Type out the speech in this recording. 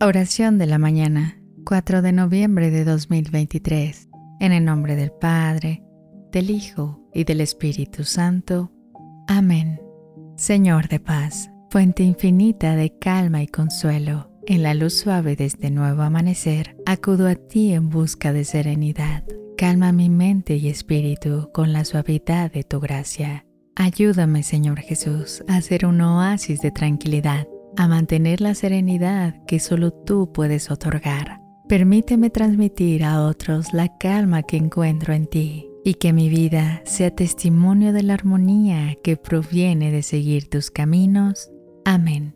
Oración de la mañana, 4 de noviembre de 2023. En el nombre del Padre, del Hijo y del Espíritu Santo. Amén. Señor de paz, fuente infinita de calma y consuelo, en la luz suave de este nuevo amanecer, acudo a ti en busca de serenidad. Calma mi mente y espíritu con la suavidad de tu gracia. Ayúdame, Señor Jesús, a ser un oasis de tranquilidad a mantener la serenidad que solo tú puedes otorgar. Permíteme transmitir a otros la calma que encuentro en ti y que mi vida sea testimonio de la armonía que proviene de seguir tus caminos. Amén.